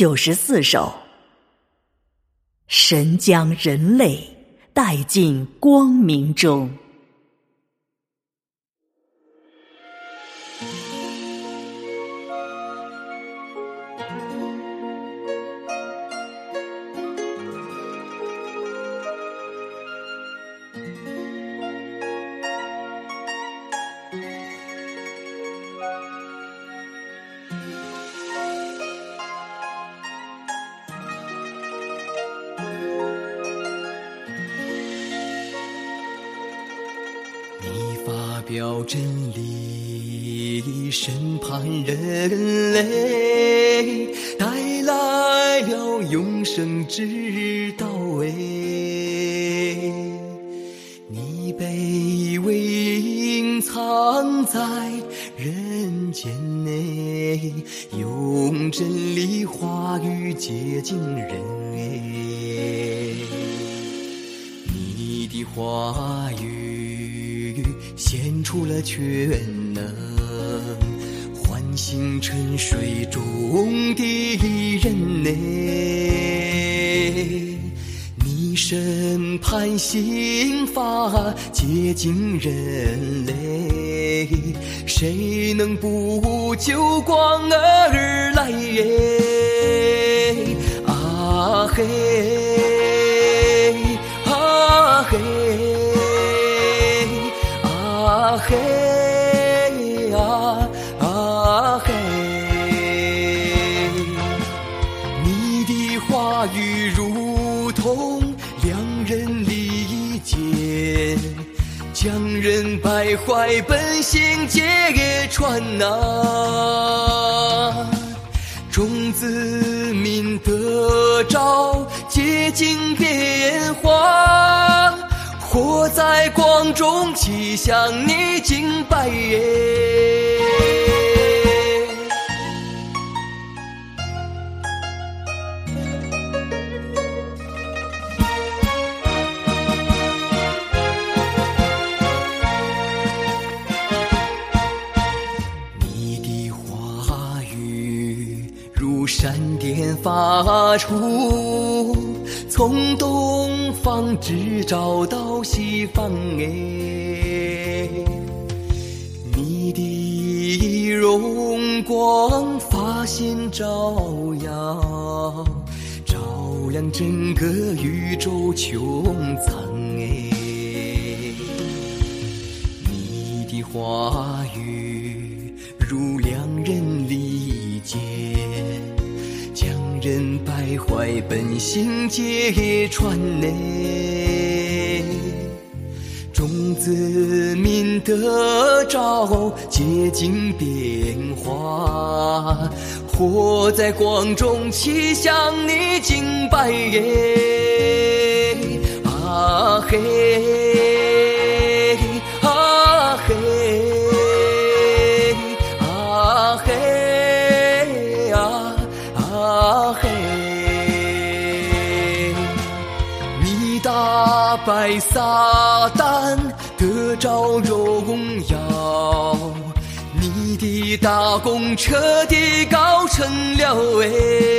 九十四首。神将人类带进光明中。你发表真理，审判人类，带来了永生之道。哎，你卑微隐藏在人间内，用真理话语接近人。哎，你的话语。献出了全能，唤醒沉睡中的人类。你审判刑罚接近人类，谁能不救光而来？啊嘿，啊嘿。啊嘿啊啊嘿！你的话语如同两人理解，将人败坏本性揭穿呐。众子民得着洁净变化。活在光中，齐向你敬拜耶！如闪电发出。从东方直照到西方哎，你的荣光发现照耀，照亮整个宇宙穹苍哎，你的话人败坏本性揭穿呢，众子民得着洁净变化，活在光中，齐向你敬拜耶！啊嘿，嘿，你打败撒旦，得着荣耀，你的大功彻底告成了哎。